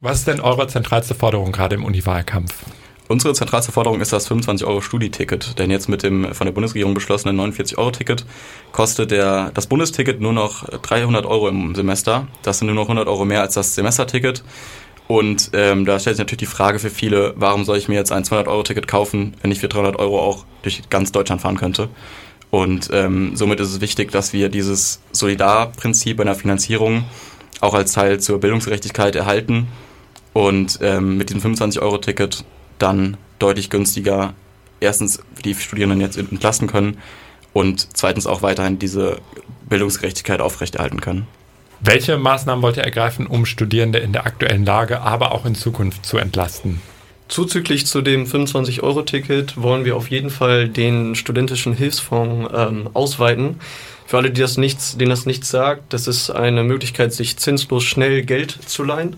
Was ist denn eure zentralste Forderung gerade im Uniwahlkampf? Unsere zentralste Forderung ist das 25 Euro Studieticket, denn jetzt mit dem von der Bundesregierung beschlossenen 49 Euro Ticket kostet der, das Bundesticket nur noch 300 Euro im Semester. Das sind nur noch 100 Euro mehr als das Semesterticket. Und ähm, da stellt sich natürlich die Frage für viele, warum soll ich mir jetzt ein 200 Euro Ticket kaufen, wenn ich für 300 Euro auch durch ganz Deutschland fahren könnte? Und ähm, somit ist es wichtig, dass wir dieses Solidarprinzip einer Finanzierung auch als Teil zur Bildungsgerechtigkeit erhalten und ähm, mit diesem 25 Euro Ticket dann deutlich günstiger erstens die Studierenden jetzt entlasten können und zweitens auch weiterhin diese Bildungsgerechtigkeit aufrechterhalten können. Welche Maßnahmen wollt ihr ergreifen, um Studierende in der aktuellen Lage, aber auch in Zukunft zu entlasten? Zuzüglich zu dem 25-Euro-Ticket wollen wir auf jeden Fall den studentischen Hilfsfonds ähm, ausweiten. Für alle, die das nichts, denen das nichts sagt, das ist eine Möglichkeit, sich zinslos schnell Geld zu leihen.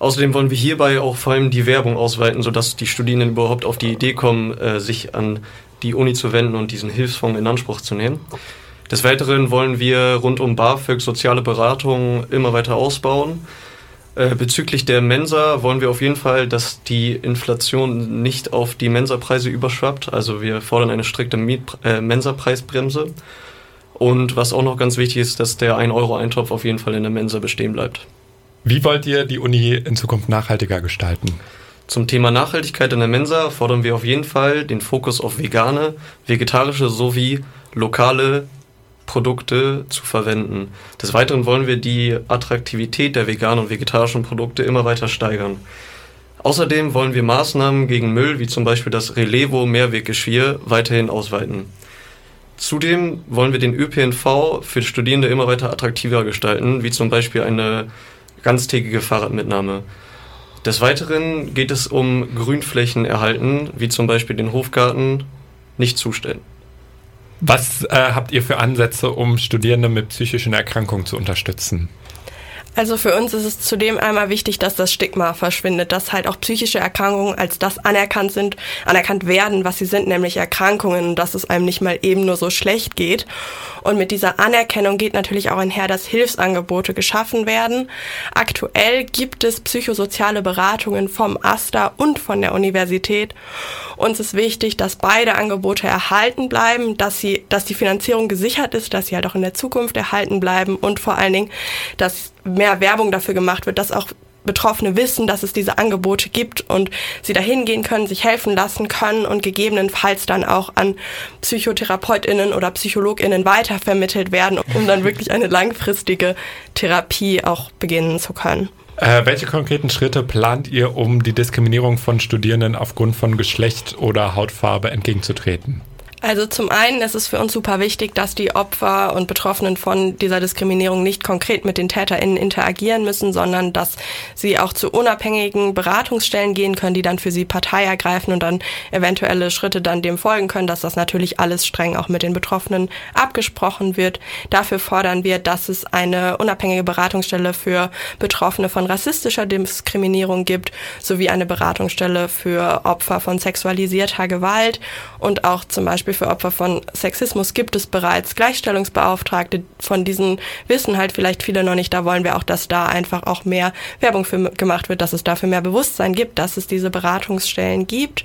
Außerdem wollen wir hierbei auch vor allem die Werbung ausweiten, sodass die Studierenden überhaupt auf die Idee kommen, äh, sich an die Uni zu wenden und diesen Hilfsfonds in Anspruch zu nehmen. Des Weiteren wollen wir rund um BAföG soziale Beratung immer weiter ausbauen. Äh, bezüglich der Mensa wollen wir auf jeden Fall, dass die Inflation nicht auf die Mensapreise überschwappt. Also wir fordern eine strikte Miet äh, Mensapreisbremse. Und was auch noch ganz wichtig ist, dass der 1-Euro-Eintopf auf jeden Fall in der Mensa bestehen bleibt. Wie wollt ihr die Uni in Zukunft nachhaltiger gestalten? Zum Thema Nachhaltigkeit in der Mensa fordern wir auf jeden Fall den Fokus auf vegane, vegetarische sowie lokale Produkte zu verwenden. Des Weiteren wollen wir die Attraktivität der veganen und vegetarischen Produkte immer weiter steigern. Außerdem wollen wir Maßnahmen gegen Müll, wie zum Beispiel das Relevo Mehrweggeschirr, weiterhin ausweiten. Zudem wollen wir den ÖPNV für Studierende immer weiter attraktiver gestalten, wie zum Beispiel eine ganztägige Fahrradmitnahme. Des Weiteren geht es um Grünflächen erhalten, wie zum Beispiel den Hofgarten, nicht zustellen. Was äh, habt ihr für Ansätze, um Studierende mit psychischen Erkrankungen zu unterstützen? Also für uns ist es zudem einmal wichtig, dass das Stigma verschwindet, dass halt auch psychische Erkrankungen als das anerkannt sind, anerkannt werden, was sie sind, nämlich Erkrankungen dass es einem nicht mal eben nur so schlecht geht. Und mit dieser Anerkennung geht natürlich auch einher, dass Hilfsangebote geschaffen werden. Aktuell gibt es psychosoziale Beratungen vom AStA und von der Universität. Uns ist wichtig, dass beide Angebote erhalten bleiben, dass sie, dass die Finanzierung gesichert ist, dass sie halt auch in der Zukunft erhalten bleiben und vor allen Dingen, dass mehr Werbung dafür gemacht wird, dass auch Betroffene wissen, dass es diese Angebote gibt und sie dahin gehen können, sich helfen lassen können und gegebenenfalls dann auch an PsychotherapeutInnen oder PsychologInnen weitervermittelt werden, um dann wirklich eine langfristige Therapie auch beginnen zu können. Äh, welche konkreten Schritte plant ihr, um die Diskriminierung von Studierenden aufgrund von Geschlecht oder Hautfarbe entgegenzutreten? Also zum einen ist es für uns super wichtig, dass die Opfer und Betroffenen von dieser Diskriminierung nicht konkret mit den TäterInnen interagieren müssen, sondern dass sie auch zu unabhängigen Beratungsstellen gehen können, die dann für sie Partei ergreifen und dann eventuelle Schritte dann dem folgen können, dass das natürlich alles streng auch mit den Betroffenen abgesprochen wird. Dafür fordern wir, dass es eine unabhängige Beratungsstelle für Betroffene von rassistischer Diskriminierung gibt, sowie eine Beratungsstelle für Opfer von sexualisierter Gewalt und auch zum Beispiel Beispiel für Opfer von Sexismus gibt es bereits Gleichstellungsbeauftragte. Von diesen wissen halt vielleicht viele noch nicht. Da wollen wir auch, dass da einfach auch mehr Werbung für gemacht wird, dass es dafür mehr Bewusstsein gibt, dass es diese Beratungsstellen gibt.